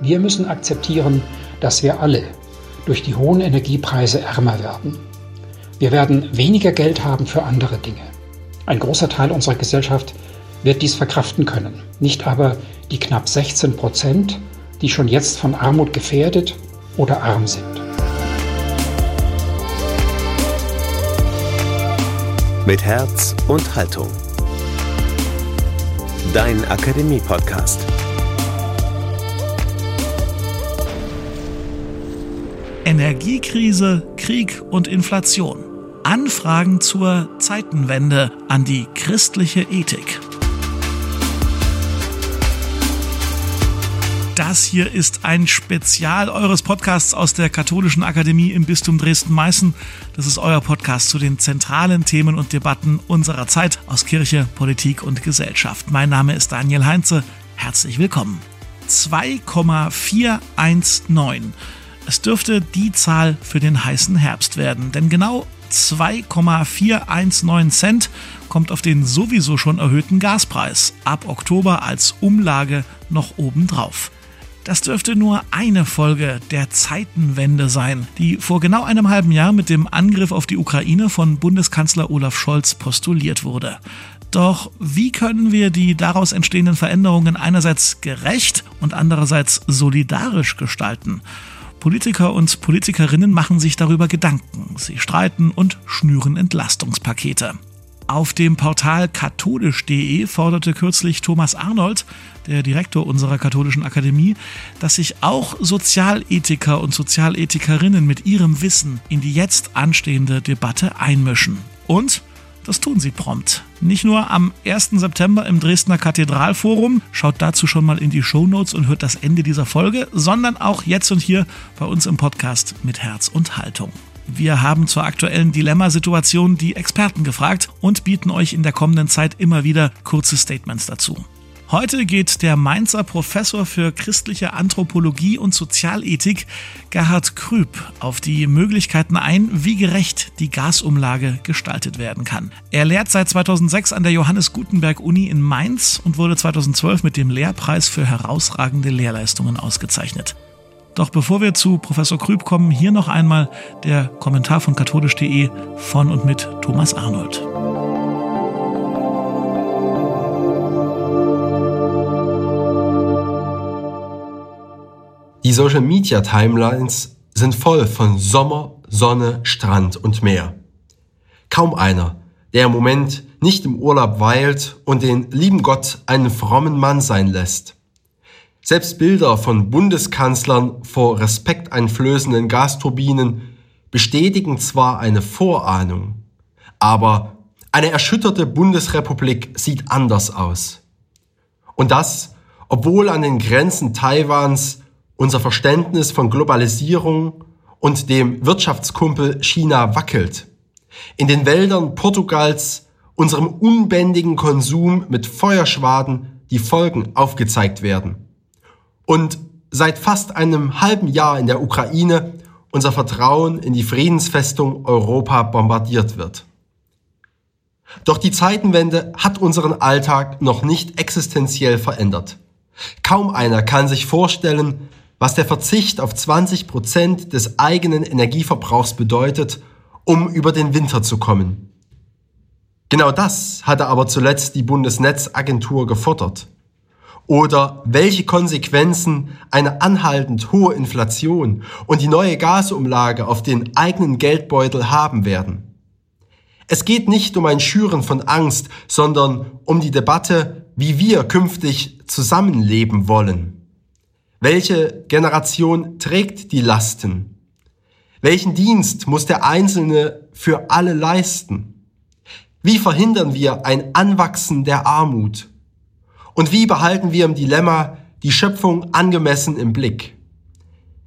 Wir müssen akzeptieren, dass wir alle durch die hohen Energiepreise ärmer werden. Wir werden weniger Geld haben für andere Dinge. Ein großer Teil unserer Gesellschaft wird dies verkraften können, nicht aber die knapp 16 Prozent, die schon jetzt von Armut gefährdet oder arm sind. Mit Herz und Haltung. Dein Akademie-Podcast. Energiekrise, Krieg und Inflation. Anfragen zur Zeitenwende an die christliche Ethik. Das hier ist ein Spezial eures Podcasts aus der Katholischen Akademie im Bistum Dresden-Meißen. Das ist euer Podcast zu den zentralen Themen und Debatten unserer Zeit aus Kirche, Politik und Gesellschaft. Mein Name ist Daniel Heinze. Herzlich willkommen. 2,419. Es dürfte die Zahl für den heißen Herbst werden, denn genau 2,419 Cent kommt auf den sowieso schon erhöhten Gaspreis ab Oktober als Umlage noch obendrauf. Das dürfte nur eine Folge der Zeitenwende sein, die vor genau einem halben Jahr mit dem Angriff auf die Ukraine von Bundeskanzler Olaf Scholz postuliert wurde. Doch wie können wir die daraus entstehenden Veränderungen einerseits gerecht und andererseits solidarisch gestalten? Politiker und Politikerinnen machen sich darüber Gedanken. Sie streiten und schnüren Entlastungspakete. Auf dem Portal katholisch.de forderte kürzlich Thomas Arnold, der Direktor unserer katholischen Akademie, dass sich auch Sozialethiker und Sozialethikerinnen mit ihrem Wissen in die jetzt anstehende Debatte einmischen. Und das tun sie prompt. Nicht nur am 1. September im Dresdner Kathedralforum, schaut dazu schon mal in die Shownotes und hört das Ende dieser Folge, sondern auch jetzt und hier bei uns im Podcast mit Herz und Haltung. Wir haben zur aktuellen Dilemmasituation die Experten gefragt und bieten euch in der kommenden Zeit immer wieder kurze Statements dazu. Heute geht der Mainzer Professor für christliche Anthropologie und Sozialethik Gerhard Krüb auf die Möglichkeiten ein, wie gerecht die Gasumlage gestaltet werden kann. Er lehrt seit 2006 an der Johannes Gutenberg Uni in Mainz und wurde 2012 mit dem Lehrpreis für herausragende Lehrleistungen ausgezeichnet. Doch bevor wir zu Professor Krüb kommen, hier noch einmal der Kommentar von katholisch.de von und mit Thomas Arnold. Die Social Media Timelines sind voll von Sommer, Sonne, Strand und Meer. Kaum einer, der im Moment nicht im Urlaub weilt und den lieben Gott einen frommen Mann sein lässt. Selbst Bilder von Bundeskanzlern vor respekteinflößenden Gasturbinen bestätigen zwar eine Vorahnung, aber eine erschütterte Bundesrepublik sieht anders aus. Und das, obwohl an den Grenzen Taiwans unser Verständnis von Globalisierung und dem Wirtschaftskumpel China wackelt. In den Wäldern Portugals unserem unbändigen Konsum mit Feuerschwaden die Folgen aufgezeigt werden und seit fast einem halben Jahr in der Ukraine unser Vertrauen in die Friedensfestung Europa bombardiert wird. Doch die Zeitenwende hat unseren Alltag noch nicht existenziell verändert. Kaum einer kann sich vorstellen, was der Verzicht auf 20 Prozent des eigenen Energieverbrauchs bedeutet, um über den Winter zu kommen. Genau das hatte aber zuletzt die Bundesnetzagentur gefordert. Oder welche Konsequenzen eine anhaltend hohe Inflation und die neue Gasumlage auf den eigenen Geldbeutel haben werden. Es geht nicht um ein Schüren von Angst, sondern um die Debatte, wie wir künftig zusammenleben wollen. Welche Generation trägt die Lasten? Welchen Dienst muss der Einzelne für alle leisten? Wie verhindern wir ein Anwachsen der Armut? Und wie behalten wir im Dilemma die Schöpfung angemessen im Blick?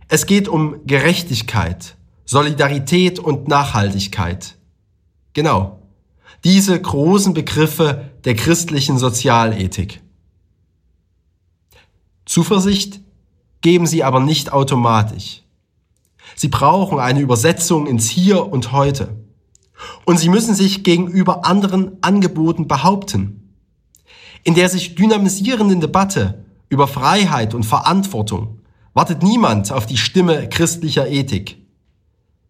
Es geht um Gerechtigkeit, Solidarität und Nachhaltigkeit. Genau. Diese großen Begriffe der christlichen Sozialethik. Zuversicht geben sie aber nicht automatisch. Sie brauchen eine Übersetzung ins Hier und Heute. Und sie müssen sich gegenüber anderen Angeboten behaupten in der sich dynamisierenden Debatte über Freiheit und Verantwortung wartet niemand auf die Stimme christlicher Ethik.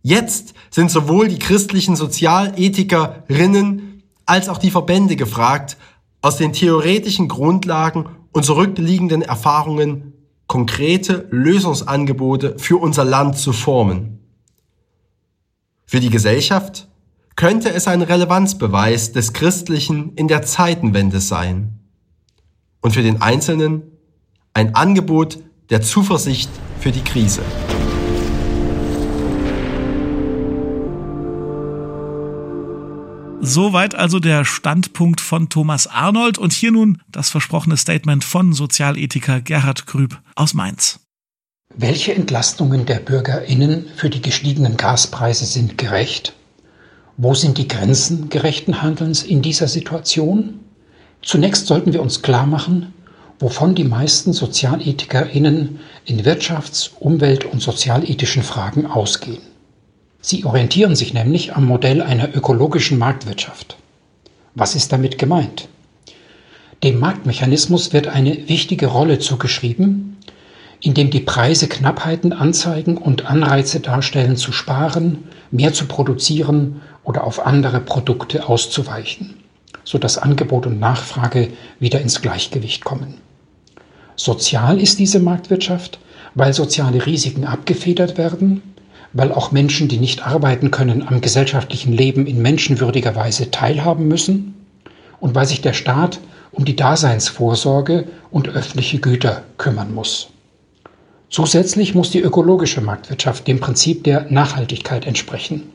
Jetzt sind sowohl die christlichen Sozialethikerinnen als auch die Verbände gefragt, aus den theoretischen Grundlagen und zurückliegenden Erfahrungen konkrete Lösungsangebote für unser Land zu formen. Für die Gesellschaft könnte es ein Relevanzbeweis des Christlichen in der Zeitenwende sein und für den Einzelnen ein Angebot der Zuversicht für die Krise. Soweit also der Standpunkt von Thomas Arnold und hier nun das versprochene Statement von Sozialethiker Gerhard Krüb aus Mainz. Welche Entlastungen der Bürgerinnen für die gestiegenen Gaspreise sind gerecht? Wo sind die Grenzen gerechten Handelns in dieser Situation? Zunächst sollten wir uns klar machen, wovon die meisten Sozialethikerinnen in wirtschafts-, umwelt- und sozialethischen Fragen ausgehen. Sie orientieren sich nämlich am Modell einer ökologischen Marktwirtschaft. Was ist damit gemeint? Dem Marktmechanismus wird eine wichtige Rolle zugeschrieben, indem die Preise Knappheiten anzeigen und Anreize darstellen zu sparen, mehr zu produzieren oder auf andere Produkte auszuweichen, sodass Angebot und Nachfrage wieder ins Gleichgewicht kommen. Sozial ist diese Marktwirtschaft, weil soziale Risiken abgefedert werden, weil auch Menschen, die nicht arbeiten können, am gesellschaftlichen Leben in menschenwürdiger Weise teilhaben müssen und weil sich der Staat um die Daseinsvorsorge und öffentliche Güter kümmern muss. Zusätzlich muss die ökologische Marktwirtschaft dem Prinzip der Nachhaltigkeit entsprechen.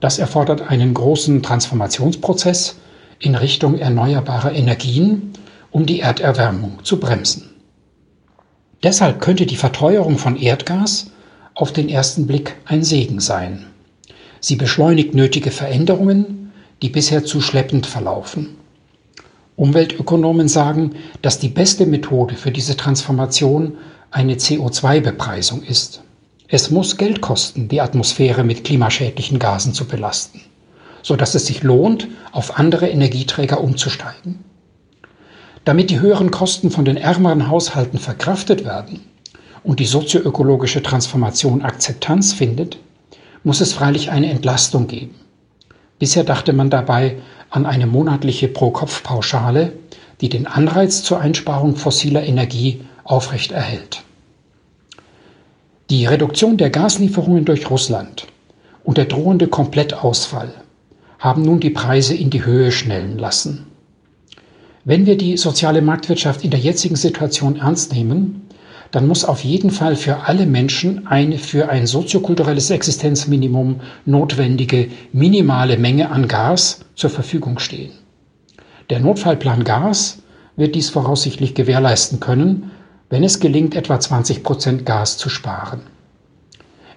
Das erfordert einen großen Transformationsprozess in Richtung erneuerbarer Energien, um die Erderwärmung zu bremsen. Deshalb könnte die Verteuerung von Erdgas auf den ersten Blick ein Segen sein. Sie beschleunigt nötige Veränderungen, die bisher zu schleppend verlaufen. Umweltökonomen sagen, dass die beste Methode für diese Transformation eine CO2-Bepreisung ist. Es muss Geld kosten, die Atmosphäre mit klimaschädlichen Gasen zu belasten, so dass es sich lohnt, auf andere Energieträger umzusteigen. Damit die höheren Kosten von den ärmeren Haushalten verkraftet werden, und die sozioökologische Transformation Akzeptanz findet, muss es freilich eine Entlastung geben. Bisher dachte man dabei an eine monatliche Pro-Kopf-Pauschale, die den Anreiz zur Einsparung fossiler Energie aufrecht erhält. Die Reduktion der Gaslieferungen durch Russland und der drohende Komplettausfall haben nun die Preise in die Höhe schnellen lassen. Wenn wir die soziale Marktwirtschaft in der jetzigen Situation ernst nehmen, dann muss auf jeden Fall für alle Menschen eine für ein soziokulturelles Existenzminimum notwendige minimale Menge an Gas zur Verfügung stehen. Der Notfallplan Gas wird dies voraussichtlich gewährleisten können, wenn es gelingt, etwa 20 Prozent Gas zu sparen.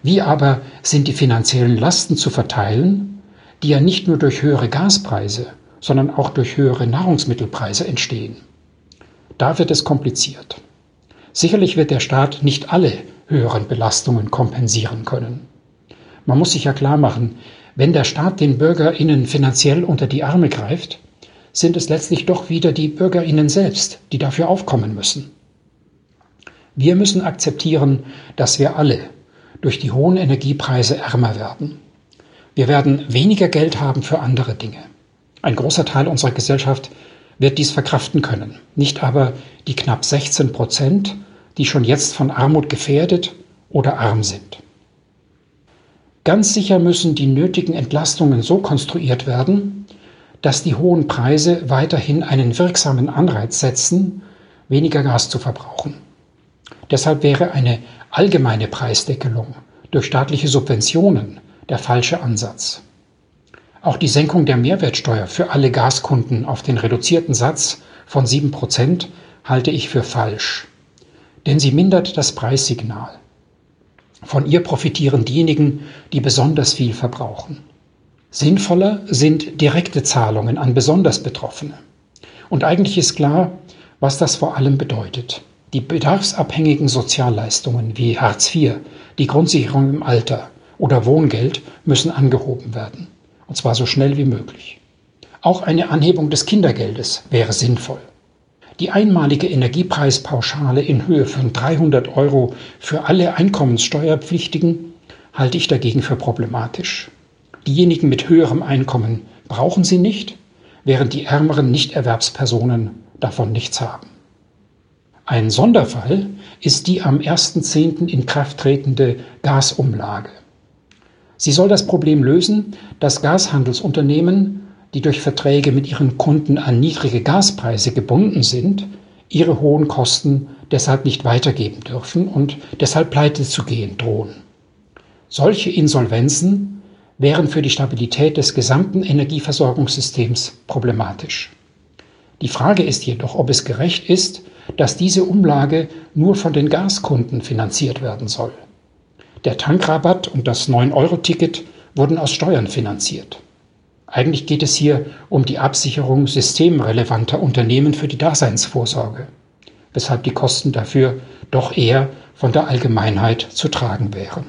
Wie aber sind die finanziellen Lasten zu verteilen, die ja nicht nur durch höhere Gaspreise, sondern auch durch höhere Nahrungsmittelpreise entstehen? Da wird es kompliziert. Sicherlich wird der Staat nicht alle höheren Belastungen kompensieren können. Man muss sich ja klar machen, wenn der Staat den Bürgerinnen finanziell unter die Arme greift, sind es letztlich doch wieder die Bürgerinnen selbst, die dafür aufkommen müssen. Wir müssen akzeptieren, dass wir alle durch die hohen Energiepreise ärmer werden. Wir werden weniger Geld haben für andere Dinge. Ein großer Teil unserer Gesellschaft wird dies verkraften können, nicht aber die knapp 16 Prozent, die schon jetzt von Armut gefährdet oder arm sind. Ganz sicher müssen die nötigen Entlastungen so konstruiert werden, dass die hohen Preise weiterhin einen wirksamen Anreiz setzen, weniger Gas zu verbrauchen. Deshalb wäre eine allgemeine Preisdeckelung durch staatliche Subventionen der falsche Ansatz. Auch die Senkung der Mehrwertsteuer für alle Gaskunden auf den reduzierten Satz von 7% halte ich für falsch, denn sie mindert das Preissignal. Von ihr profitieren diejenigen, die besonders viel verbrauchen. Sinnvoller sind direkte Zahlungen an besonders Betroffene. Und eigentlich ist klar, was das vor allem bedeutet. Die bedarfsabhängigen Sozialleistungen wie Hartz IV, die Grundsicherung im Alter oder Wohngeld müssen angehoben werden und zwar so schnell wie möglich. Auch eine Anhebung des Kindergeldes wäre sinnvoll. Die einmalige Energiepreispauschale in Höhe von 300 Euro für alle Einkommenssteuerpflichtigen halte ich dagegen für problematisch. Diejenigen mit höherem Einkommen brauchen sie nicht, während die ärmeren Nichterwerbspersonen davon nichts haben. Ein Sonderfall ist die am 1.10. in Kraft tretende Gasumlage. Sie soll das Problem lösen, dass Gashandelsunternehmen die durch Verträge mit ihren Kunden an niedrige Gaspreise gebunden sind, ihre hohen Kosten deshalb nicht weitergeben dürfen und deshalb pleite zu gehen drohen. Solche Insolvenzen wären für die Stabilität des gesamten Energieversorgungssystems problematisch. Die Frage ist jedoch, ob es gerecht ist, dass diese Umlage nur von den Gaskunden finanziert werden soll. Der Tankrabatt und das 9-Euro-Ticket wurden aus Steuern finanziert. Eigentlich geht es hier um die Absicherung systemrelevanter Unternehmen für die Daseinsvorsorge, weshalb die Kosten dafür doch eher von der Allgemeinheit zu tragen wären.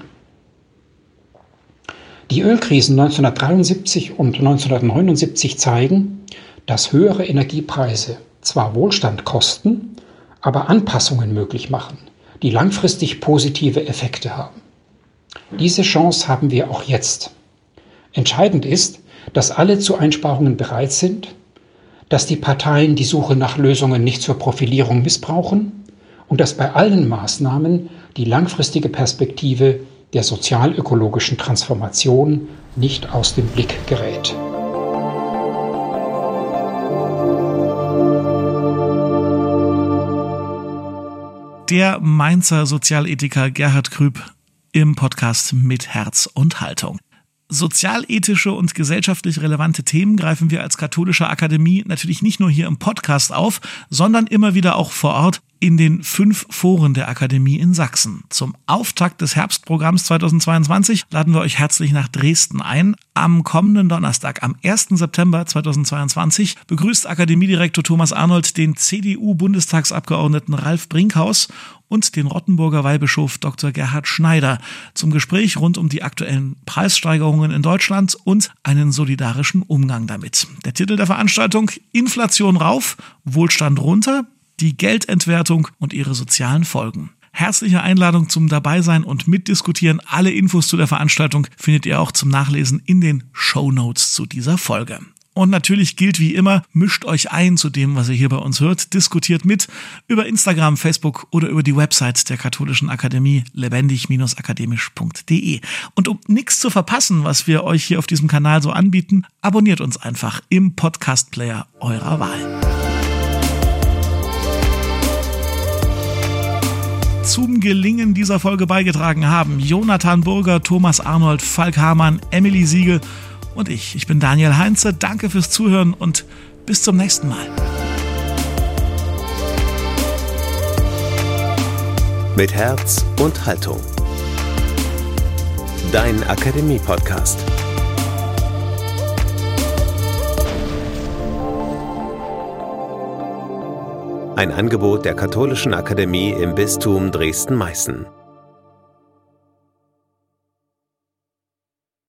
Die Ölkrisen 1973 und 1979 zeigen, dass höhere Energiepreise zwar Wohlstand kosten, aber Anpassungen möglich machen, die langfristig positive Effekte haben. Diese Chance haben wir auch jetzt. Entscheidend ist, dass alle zu Einsparungen bereit sind, dass die Parteien die Suche nach Lösungen nicht zur Profilierung missbrauchen und dass bei allen Maßnahmen die langfristige Perspektive der sozialökologischen Transformation nicht aus dem Blick gerät. Der Mainzer Sozialethiker Gerhard Krüb im Podcast mit Herz und Haltung. Sozialethische und gesellschaftlich relevante Themen greifen wir als katholische Akademie natürlich nicht nur hier im Podcast auf, sondern immer wieder auch vor Ort in den fünf Foren der Akademie in Sachsen. Zum Auftakt des Herbstprogramms 2022 laden wir euch herzlich nach Dresden ein. Am kommenden Donnerstag, am 1. September 2022, begrüßt Akademiedirektor Thomas Arnold den CDU-Bundestagsabgeordneten Ralf Brinkhaus und den Rottenburger Weihbischof Dr. Gerhard Schneider zum Gespräch rund um die aktuellen Preissteigerungen in Deutschland und einen solidarischen Umgang damit. Der Titel der Veranstaltung Inflation rauf, Wohlstand runter, die Geldentwertung und ihre sozialen Folgen. Herzliche Einladung zum Dabeisein und Mitdiskutieren. Alle Infos zu der Veranstaltung findet ihr auch zum Nachlesen in den Show Notes zu dieser Folge. Und natürlich gilt wie immer, mischt euch ein zu dem, was ihr hier bei uns hört, diskutiert mit über Instagram, Facebook oder über die Website der Katholischen Akademie lebendig-akademisch.de. Und um nichts zu verpassen, was wir euch hier auf diesem Kanal so anbieten, abonniert uns einfach im Podcast Player eurer Wahl. zum Gelingen dieser Folge beigetragen haben Jonathan Burger, Thomas Arnold, Falk Hamann, Emily Siegel und ich. Ich bin Daniel Heinze. Danke fürs Zuhören und bis zum nächsten Mal. Mit Herz und Haltung. Dein Akademie-Podcast. Ein Angebot der Katholischen Akademie im Bistum Dresden-Meißen.